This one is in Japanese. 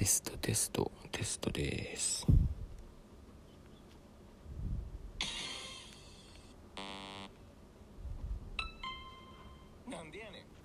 テストテストテストです。なんでやねん。